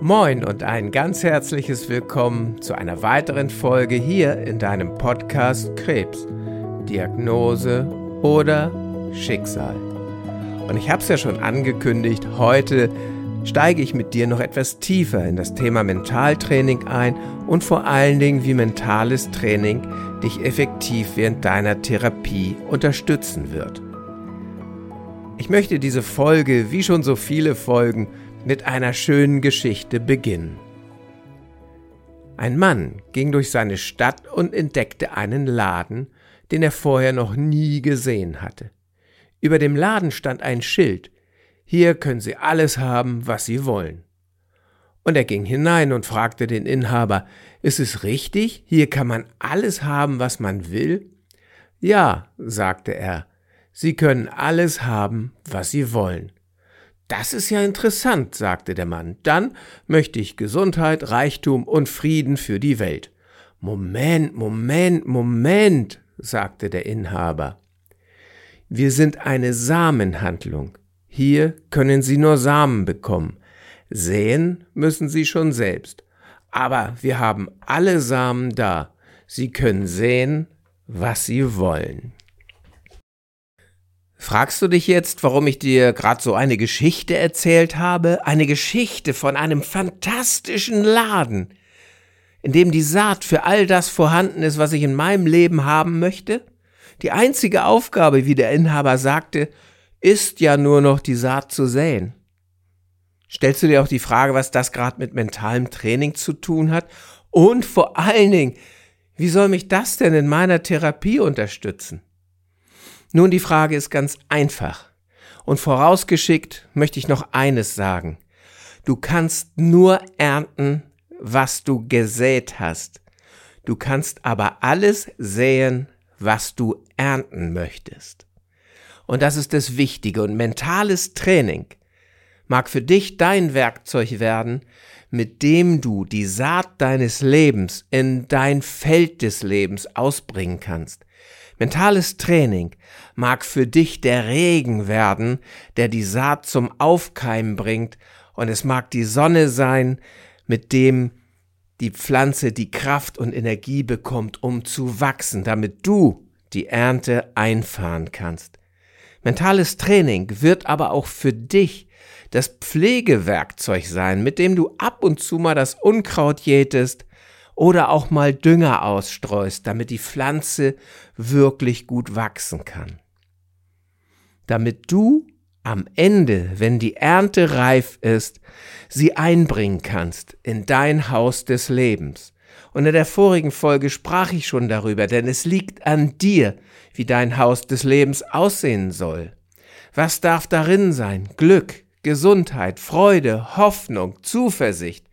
Moin und ein ganz herzliches Willkommen zu einer weiteren Folge hier in deinem Podcast Krebs, Diagnose oder Schicksal. Und ich habe es ja schon angekündigt, heute steige ich mit dir noch etwas tiefer in das Thema Mentaltraining ein und vor allen Dingen, wie mentales Training dich effektiv während deiner Therapie unterstützen wird. Ich möchte diese Folge, wie schon so viele Folgen, mit einer schönen Geschichte beginnen. Ein Mann ging durch seine Stadt und entdeckte einen Laden, den er vorher noch nie gesehen hatte. Über dem Laden stand ein Schild Hier können Sie alles haben, was Sie wollen. Und er ging hinein und fragte den Inhaber Ist es richtig? Hier kann man alles haben, was man will? Ja, sagte er, Sie können alles haben, was Sie wollen. Das ist ja interessant, sagte der Mann. Dann möchte ich Gesundheit, Reichtum und Frieden für die Welt. Moment, Moment, Moment, sagte der Inhaber. Wir sind eine Samenhandlung. Hier können Sie nur Samen bekommen. Säen müssen Sie schon selbst. Aber wir haben alle Samen da. Sie können säen, was Sie wollen. Fragst du dich jetzt, warum ich dir gerade so eine Geschichte erzählt habe? Eine Geschichte von einem fantastischen Laden, in dem die Saat für all das vorhanden ist, was ich in meinem Leben haben möchte? Die einzige Aufgabe, wie der Inhaber sagte, ist ja nur noch die Saat zu säen. Stellst du dir auch die Frage, was das gerade mit mentalem Training zu tun hat? Und vor allen Dingen, wie soll mich das denn in meiner Therapie unterstützen? Nun, die Frage ist ganz einfach. Und vorausgeschickt möchte ich noch eines sagen. Du kannst nur ernten, was du gesät hast. Du kannst aber alles säen, was du ernten möchtest. Und das ist das Wichtige. Und mentales Training mag für dich dein Werkzeug werden, mit dem du die Saat deines Lebens in dein Feld des Lebens ausbringen kannst. Mentales Training mag für dich der Regen werden, der die Saat zum Aufkeimen bringt, und es mag die Sonne sein, mit dem die Pflanze die Kraft und Energie bekommt, um zu wachsen, damit du die Ernte einfahren kannst. Mentales Training wird aber auch für dich das Pflegewerkzeug sein, mit dem du ab und zu mal das Unkraut jätest, oder auch mal Dünger ausstreust, damit die Pflanze wirklich gut wachsen kann. Damit du am Ende, wenn die Ernte reif ist, sie einbringen kannst in dein Haus des Lebens. Und in der vorigen Folge sprach ich schon darüber, denn es liegt an dir, wie dein Haus des Lebens aussehen soll. Was darf darin sein? Glück, Gesundheit, Freude, Hoffnung, Zuversicht,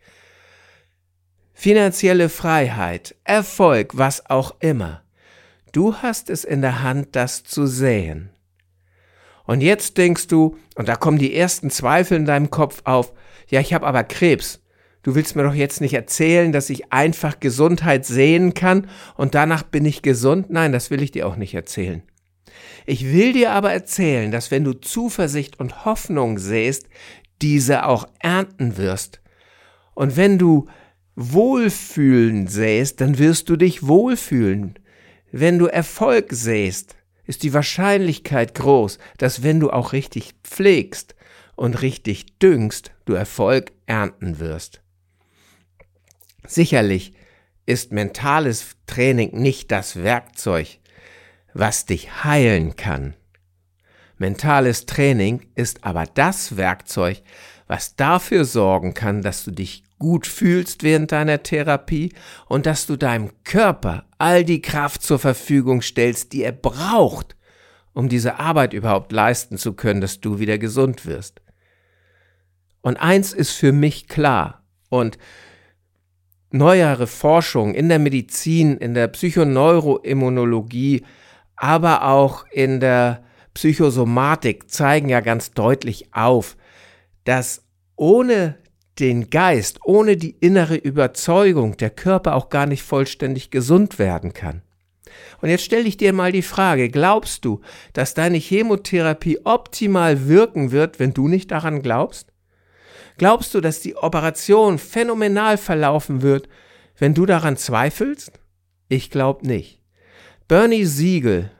finanzielle Freiheit, Erfolg, was auch immer. Du hast es in der Hand, das zu säen. Und jetzt denkst du, und da kommen die ersten Zweifel in deinem Kopf auf, ja, ich habe aber Krebs. Du willst mir doch jetzt nicht erzählen, dass ich einfach Gesundheit sehen kann und danach bin ich gesund? Nein, das will ich dir auch nicht erzählen. Ich will dir aber erzählen, dass wenn du Zuversicht und Hoffnung sähst, diese auch ernten wirst. Und wenn du Wohlfühlen säst, dann wirst du dich wohlfühlen. Wenn du Erfolg säst, ist die Wahrscheinlichkeit groß, dass wenn du auch richtig pflegst und richtig düngst, du Erfolg ernten wirst. Sicherlich ist mentales Training nicht das Werkzeug, was dich heilen kann. Mentales Training ist aber das Werkzeug, was dafür sorgen kann, dass du dich gut fühlst während deiner Therapie und dass du deinem Körper all die Kraft zur Verfügung stellst, die er braucht, um diese Arbeit überhaupt leisten zu können, dass du wieder gesund wirst. Und eins ist für mich klar und neuere Forschung in der Medizin, in der Psychoneuroimmunologie, aber auch in der Psychosomatik zeigen ja ganz deutlich auf, dass ohne den Geist, ohne die innere Überzeugung der Körper auch gar nicht vollständig gesund werden kann. Und jetzt stelle ich dir mal die Frage, glaubst du, dass deine Chemotherapie optimal wirken wird, wenn du nicht daran glaubst? Glaubst du, dass die Operation phänomenal verlaufen wird, wenn du daran zweifelst? Ich glaube nicht. Bernie Siegel,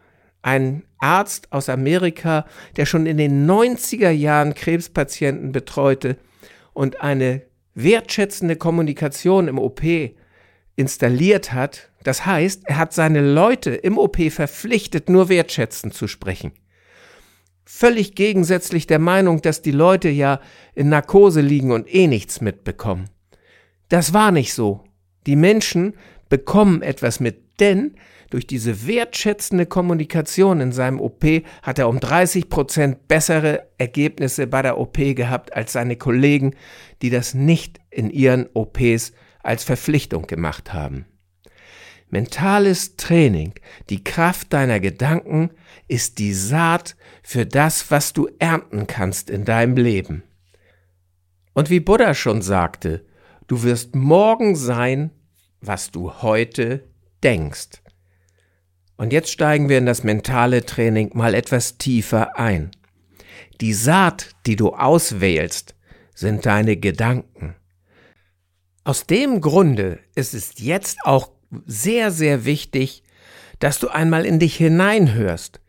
ein Arzt aus Amerika, der schon in den 90er Jahren Krebspatienten betreute und eine wertschätzende Kommunikation im OP installiert hat. Das heißt, er hat seine Leute im OP verpflichtet, nur wertschätzend zu sprechen. Völlig gegensätzlich der Meinung, dass die Leute ja in Narkose liegen und eh nichts mitbekommen. Das war nicht so. Die Menschen bekommen etwas mit, denn durch diese wertschätzende Kommunikation in seinem OP hat er um 30 Prozent bessere Ergebnisse bei der OP gehabt als seine Kollegen, die das nicht in ihren OPs als Verpflichtung gemacht haben. Mentales Training, die Kraft deiner Gedanken, ist die Saat für das, was du ernten kannst in deinem Leben. Und wie Buddha schon sagte, du wirst morgen sein, was du heute denkst. Und jetzt steigen wir in das mentale Training mal etwas tiefer ein. Die Saat, die du auswählst, sind deine Gedanken. Aus dem Grunde ist es jetzt auch sehr, sehr wichtig, dass du einmal in dich hineinhörst.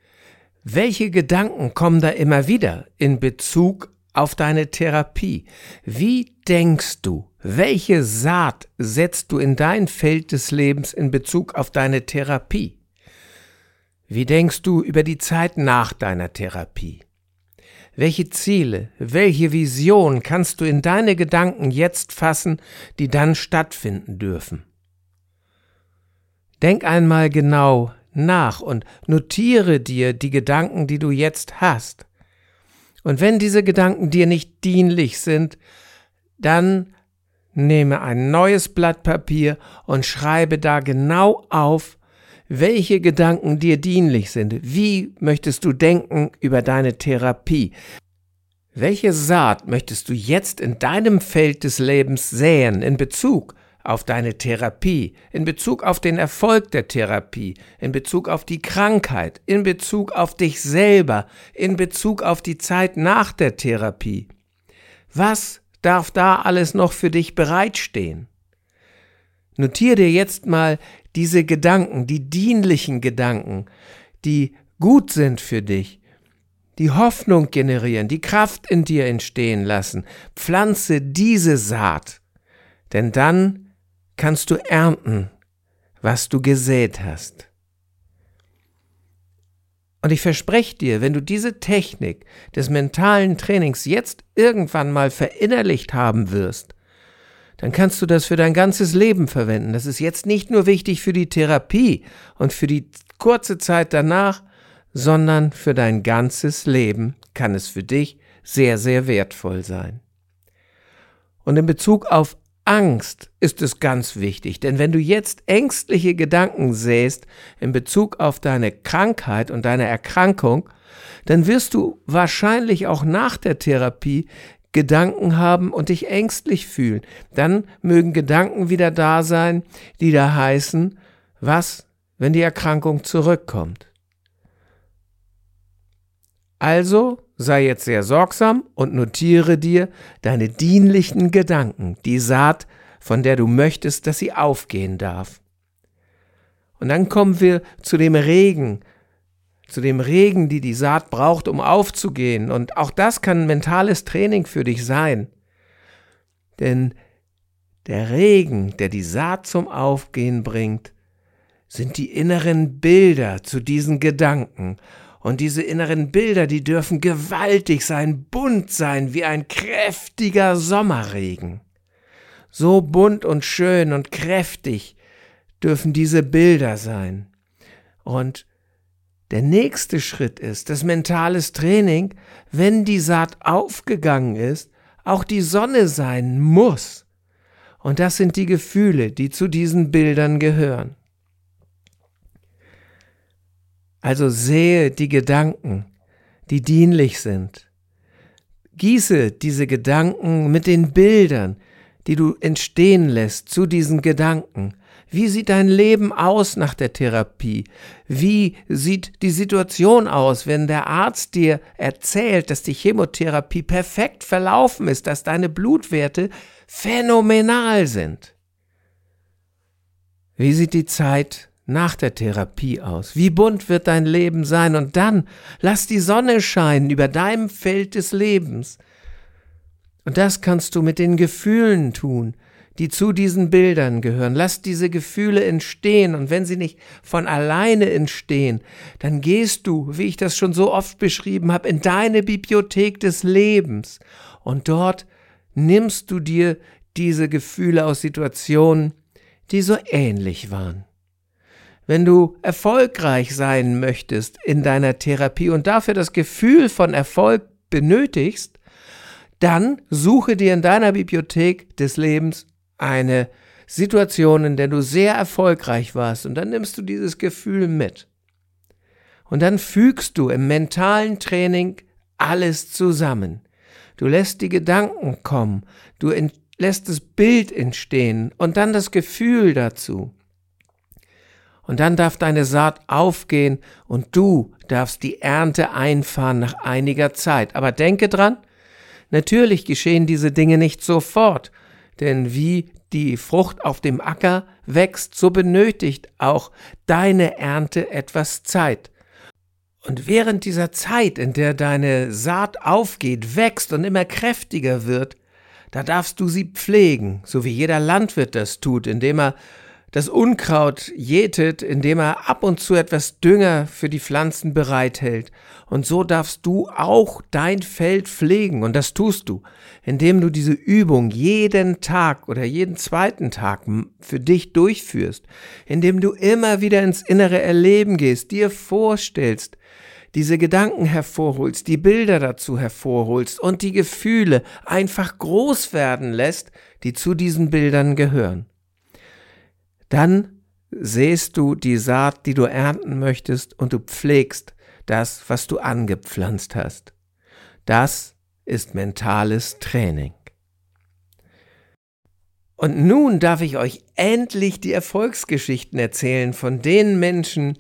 Welche Gedanken kommen da immer wieder in Bezug auf deine Therapie? Wie denkst du? Welche Saat setzt du in dein Feld des Lebens in Bezug auf deine Therapie? Wie denkst du über die Zeit nach deiner Therapie? Welche Ziele, welche Vision kannst du in deine Gedanken jetzt fassen, die dann stattfinden dürfen? Denk einmal genau nach und notiere dir die Gedanken, die du jetzt hast. Und wenn diese Gedanken dir nicht dienlich sind, dann nehme ein neues Blatt Papier und schreibe da genau auf, welche Gedanken dir dienlich sind. Wie möchtest du denken über deine Therapie? Welche Saat möchtest du jetzt in deinem Feld des Lebens säen in Bezug auf deine Therapie, in Bezug auf den Erfolg der Therapie, in Bezug auf die Krankheit, in Bezug auf dich selber, in Bezug auf die Zeit nach der Therapie? Was darf da alles noch für dich bereitstehen? Notier dir jetzt mal diese Gedanken, die dienlichen Gedanken, die gut sind für dich, die Hoffnung generieren, die Kraft in dir entstehen lassen, pflanze diese Saat, denn dann kannst du ernten, was du gesät hast. Und ich verspreche dir, wenn du diese Technik des mentalen Trainings jetzt irgendwann mal verinnerlicht haben wirst, dann kannst du das für dein ganzes Leben verwenden. Das ist jetzt nicht nur wichtig für die Therapie und für die kurze Zeit danach, sondern für dein ganzes Leben kann es für dich sehr, sehr wertvoll sein. Und in Bezug auf Angst ist es ganz wichtig, denn wenn du jetzt ängstliche Gedanken sähst in Bezug auf deine Krankheit und deine Erkrankung, dann wirst du wahrscheinlich auch nach der Therapie Gedanken haben und dich ängstlich fühlen. Dann mögen Gedanken wieder da sein, die da heißen, was, wenn die Erkrankung zurückkommt. Also sei jetzt sehr sorgsam und notiere dir deine dienlichen Gedanken, die Saat, von der du möchtest, dass sie aufgehen darf. Und dann kommen wir zu dem Regen, zu dem Regen, die die Saat braucht, um aufzugehen. Und auch das kann mentales Training für dich sein. Denn der Regen, der die Saat zum Aufgehen bringt, sind die inneren Bilder zu diesen Gedanken. Und diese inneren Bilder, die dürfen gewaltig sein, bunt sein, wie ein kräftiger Sommerregen. So bunt und schön und kräftig dürfen diese Bilder sein. Und der nächste Schritt ist das mentales Training, wenn die Saat aufgegangen ist, auch die Sonne sein muss. Und das sind die Gefühle, die zu diesen Bildern gehören. Also sehe die Gedanken, die dienlich sind. Gieße diese Gedanken mit den Bildern, die du entstehen lässt zu diesen Gedanken, Wie sieht dein Leben aus nach der Therapie? Wie sieht die Situation aus, wenn der Arzt dir erzählt, dass die Chemotherapie perfekt verlaufen ist, dass deine Blutwerte phänomenal sind? Wie sieht die Zeit nach der Therapie aus? Wie bunt wird dein Leben sein? Und dann lass die Sonne scheinen über deinem Feld des Lebens. Und das kannst du mit den Gefühlen tun, die zu diesen Bildern gehören. Lass diese Gefühle entstehen und wenn sie nicht von alleine entstehen, dann gehst du, wie ich das schon so oft beschrieben habe, in deine Bibliothek des Lebens und dort nimmst du dir diese Gefühle aus Situationen, die so ähnlich waren. Wenn du erfolgreich sein möchtest in deiner Therapie und dafür das Gefühl von Erfolg benötigst, dann suche dir in deiner Bibliothek des Lebens eine Situation, in der du sehr erfolgreich warst und dann nimmst du dieses Gefühl mit. Und dann fügst du im mentalen Training alles zusammen. Du lässt die Gedanken kommen, du lässt das Bild entstehen und dann das Gefühl dazu. Und dann darf deine Saat aufgehen und du darfst die Ernte einfahren nach einiger Zeit. Aber denke dran, natürlich geschehen diese Dinge nicht sofort, denn wie die Frucht auf dem Acker wächst, so benötigt auch deine Ernte etwas Zeit. Und während dieser Zeit, in der deine Saat aufgeht, wächst und immer kräftiger wird, da darfst du sie pflegen, so wie jeder Landwirt das tut, indem er das Unkraut jätet, indem er ab und zu etwas Dünger für die Pflanzen bereithält. Und so darfst du auch dein Feld pflegen. Und das tust du, indem du diese Übung jeden Tag oder jeden zweiten Tag für dich durchführst, indem du immer wieder ins innere Erleben gehst, dir vorstellst, diese Gedanken hervorholst, die Bilder dazu hervorholst und die Gefühle einfach groß werden lässt, die zu diesen Bildern gehören. Dann sähst du die Saat, die du ernten möchtest, und du pflegst das, was du angepflanzt hast. Das ist mentales Training. Und nun darf ich euch endlich die Erfolgsgeschichten erzählen von den Menschen,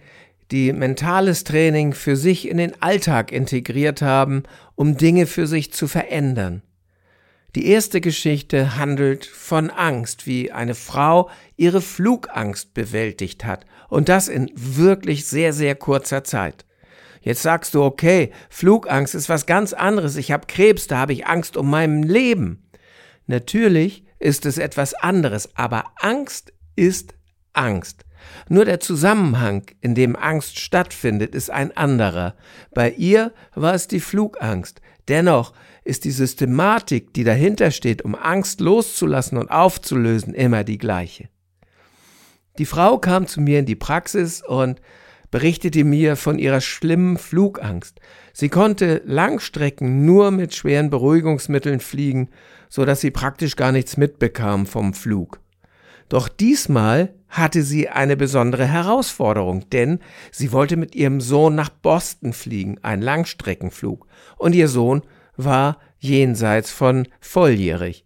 die mentales Training für sich in den Alltag integriert haben, um Dinge für sich zu verändern. Die erste Geschichte handelt von Angst, wie eine Frau ihre Flugangst bewältigt hat und das in wirklich sehr, sehr kurzer Zeit. Jetzt sagst du, okay, Flugangst ist was ganz anderes, ich habe Krebs, da habe ich Angst um mein Leben. Natürlich ist es etwas anderes, aber Angst ist Angst. Nur der Zusammenhang, in dem Angst stattfindet, ist ein anderer. Bei ihr war es die Flugangst. Dennoch ist die Systematik, die dahinter steht, um Angst loszulassen und aufzulösen, immer die gleiche. Die Frau kam zu mir in die Praxis und berichtete mir von ihrer schlimmen Flugangst. Sie konnte Langstrecken nur mit schweren Beruhigungsmitteln fliegen, so dass sie praktisch gar nichts mitbekam vom Flug. Doch diesmal hatte sie eine besondere Herausforderung, denn sie wollte mit ihrem Sohn nach Boston fliegen, ein Langstreckenflug, und ihr Sohn war jenseits von volljährig.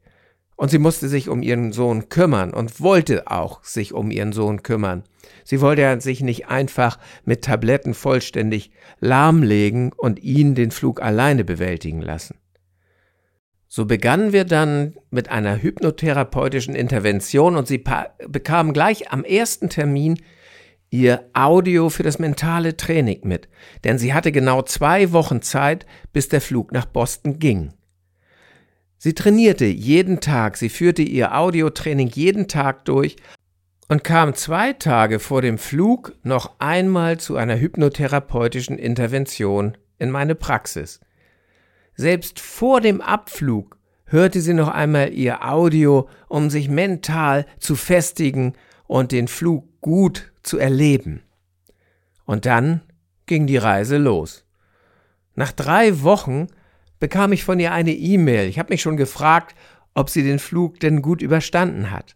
Und sie musste sich um ihren Sohn kümmern und wollte auch sich um ihren Sohn kümmern. Sie wollte sich nicht einfach mit Tabletten vollständig lahmlegen und ihn den Flug alleine bewältigen lassen. So begannen wir dann mit einer hypnotherapeutischen Intervention und sie bekam gleich am ersten Termin ihr Audio für das mentale Training mit, denn sie hatte genau zwei Wochen Zeit, bis der Flug nach Boston ging. Sie trainierte jeden Tag, sie führte ihr Audiotraining jeden Tag durch und kam zwei Tage vor dem Flug noch einmal zu einer hypnotherapeutischen Intervention in meine Praxis. Selbst vor dem Abflug hörte sie noch einmal ihr Audio, um sich mental zu festigen und den Flug gut zu erleben. Und dann ging die Reise los. Nach drei Wochen bekam ich von ihr eine E-Mail. Ich habe mich schon gefragt, ob sie den Flug denn gut überstanden hat.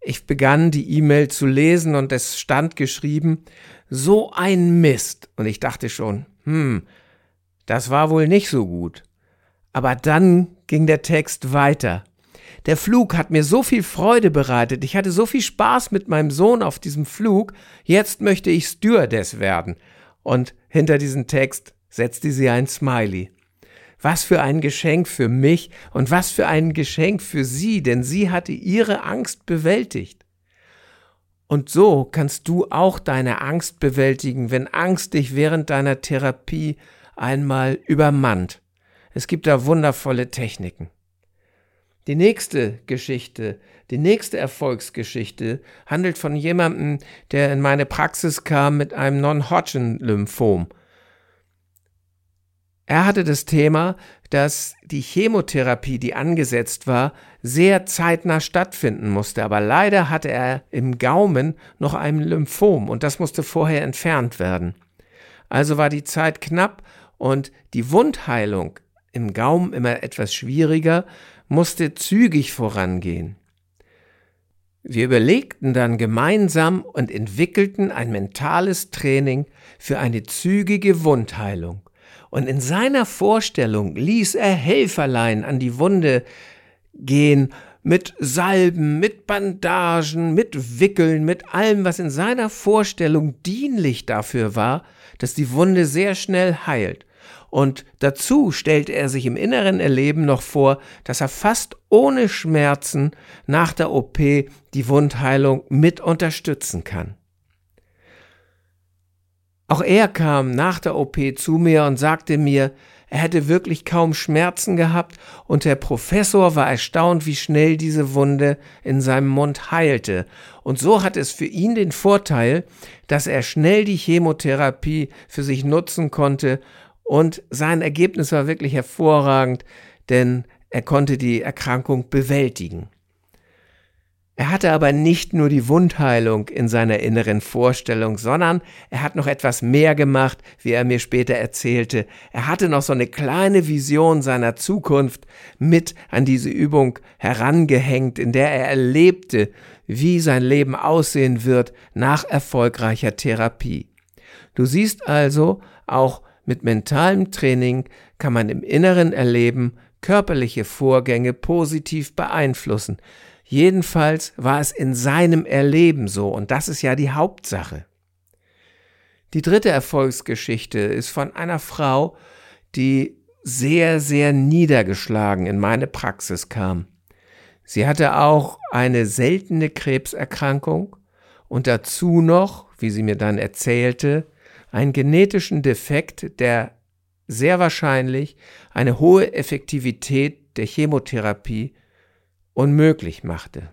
Ich begann die E-Mail zu lesen und es stand geschrieben, so ein Mist. Und ich dachte schon, hm, das war wohl nicht so gut. Aber dann ging der Text weiter. Der Flug hat mir so viel Freude bereitet. Ich hatte so viel Spaß mit meinem Sohn auf diesem Flug. Jetzt möchte ich Stewardess werden. Und hinter diesen Text setzte sie ein Smiley. Was für ein Geschenk für mich und was für ein Geschenk für sie, denn sie hatte ihre Angst bewältigt. Und so kannst du auch deine Angst bewältigen, wenn Angst dich während deiner Therapie einmal übermannt. Es gibt da wundervolle Techniken. Die nächste Geschichte, die nächste Erfolgsgeschichte handelt von jemandem, der in meine Praxis kam mit einem Non-Hodgkin-Lymphom. Er hatte das Thema, dass die Chemotherapie, die angesetzt war, sehr zeitnah stattfinden musste. Aber leider hatte er im Gaumen noch ein Lymphom und das musste vorher entfernt werden. Also war die Zeit knapp und die Wundheilung im Gaumen immer etwas schwieriger, musste zügig vorangehen. Wir überlegten dann gemeinsam und entwickelten ein mentales Training für eine zügige Wundheilung. Und in seiner Vorstellung ließ er Helferlein an die Wunde gehen, mit Salben, mit Bandagen, mit Wickeln, mit allem, was in seiner Vorstellung dienlich dafür war, dass die Wunde sehr schnell heilt. Und dazu stellte er sich im inneren Erleben noch vor, dass er fast ohne Schmerzen nach der OP die Wundheilung mit unterstützen kann. Auch er kam nach der OP zu mir und sagte mir, er hätte wirklich kaum Schmerzen gehabt und der Professor war erstaunt, wie schnell diese Wunde in seinem Mund heilte. Und so hat es für ihn den Vorteil, dass er schnell die Chemotherapie für sich nutzen konnte und sein Ergebnis war wirklich hervorragend, denn er konnte die Erkrankung bewältigen. Er hatte aber nicht nur die Wundheilung in seiner inneren Vorstellung, sondern er hat noch etwas mehr gemacht, wie er mir später erzählte. Er hatte noch so eine kleine Vision seiner Zukunft mit an diese Übung herangehängt, in der er erlebte, wie sein Leben aussehen wird nach erfolgreicher Therapie. Du siehst also, auch mit mentalem Training kann man im inneren Erleben körperliche Vorgänge positiv beeinflussen. Jedenfalls war es in seinem Erleben so und das ist ja die Hauptsache. Die dritte Erfolgsgeschichte ist von einer Frau, die sehr, sehr niedergeschlagen in meine Praxis kam. Sie hatte auch eine seltene Krebserkrankung und dazu noch, wie sie mir dann erzählte, einen genetischen Defekt, der sehr wahrscheinlich eine hohe Effektivität der Chemotherapie unmöglich machte.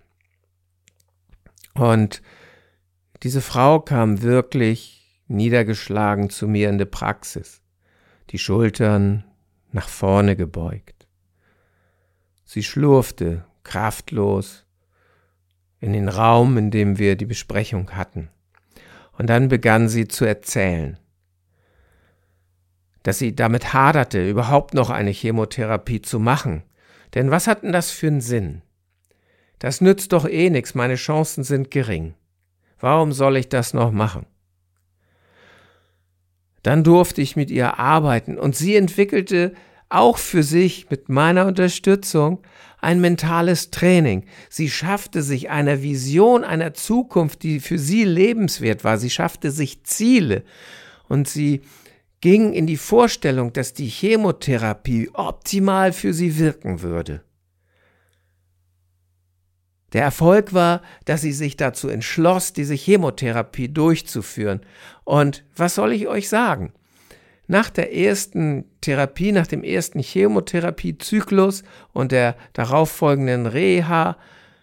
Und diese Frau kam wirklich niedergeschlagen zu mir in die Praxis, die Schultern nach vorne gebeugt. Sie schlurfte kraftlos in den Raum, in dem wir die Besprechung hatten. Und dann begann sie zu erzählen, dass sie damit haderte, überhaupt noch eine Chemotherapie zu machen. Denn was hat denn das für einen Sinn? Das nützt doch eh nichts, meine Chancen sind gering. Warum soll ich das noch machen? Dann durfte ich mit ihr arbeiten und sie entwickelte auch für sich mit meiner Unterstützung ein mentales Training. Sie schaffte sich einer Vision einer Zukunft, die für sie lebenswert war. Sie schaffte sich Ziele und sie ging in die Vorstellung, dass die Chemotherapie optimal für sie wirken würde. Der Erfolg war, dass sie sich dazu entschloss, diese Chemotherapie durchzuführen. Und was soll ich euch sagen? Nach der ersten Therapie, nach dem ersten Chemotherapiezyklus und der darauffolgenden Reha,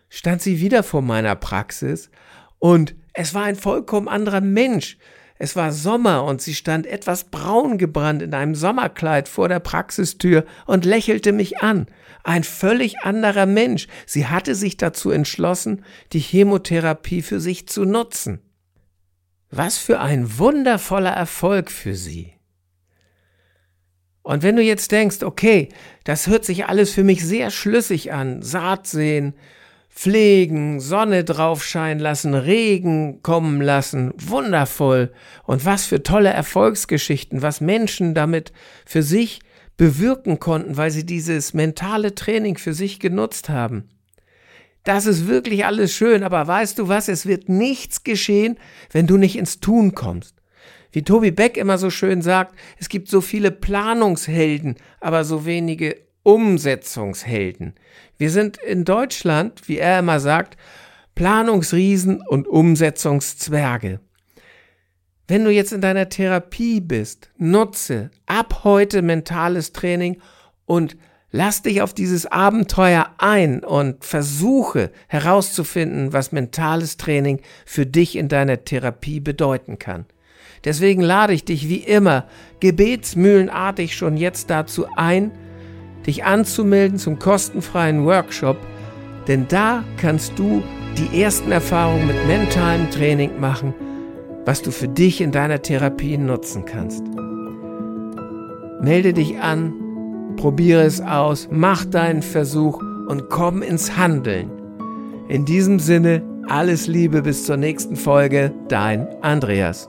stand sie wieder vor meiner Praxis und es war ein vollkommen anderer Mensch. Es war Sommer und sie stand etwas braun gebrannt in einem Sommerkleid vor der Praxistür und lächelte mich an. Ein völlig anderer Mensch. Sie hatte sich dazu entschlossen, die Chemotherapie für sich zu nutzen. Was für ein wundervoller Erfolg für sie. Und wenn du jetzt denkst, okay, das hört sich alles für mich sehr schlüssig an, Saat sehen, pflegen, Sonne drauf scheinen lassen, Regen kommen lassen, wundervoll. Und was für tolle Erfolgsgeschichten, was Menschen damit für sich bewirken konnten, weil sie dieses mentale Training für sich genutzt haben. Das ist wirklich alles schön, aber weißt du was, es wird nichts geschehen, wenn du nicht ins Tun kommst. Wie Tobi Beck immer so schön sagt, es gibt so viele Planungshelden, aber so wenige Umsetzungshelden. Wir sind in Deutschland, wie er immer sagt, Planungsriesen und Umsetzungszwerge. Wenn du jetzt in deiner Therapie bist, nutze ab heute mentales Training und lass dich auf dieses Abenteuer ein und versuche herauszufinden, was mentales Training für dich in deiner Therapie bedeuten kann. Deswegen lade ich dich wie immer gebetsmühlenartig schon jetzt dazu ein, dich anzumelden zum kostenfreien Workshop, denn da kannst du die ersten Erfahrungen mit mentalem Training machen, was du für dich in deiner Therapie nutzen kannst. Melde dich an, probiere es aus, mach deinen Versuch und komm ins Handeln. In diesem Sinne, alles Liebe bis zur nächsten Folge, dein Andreas.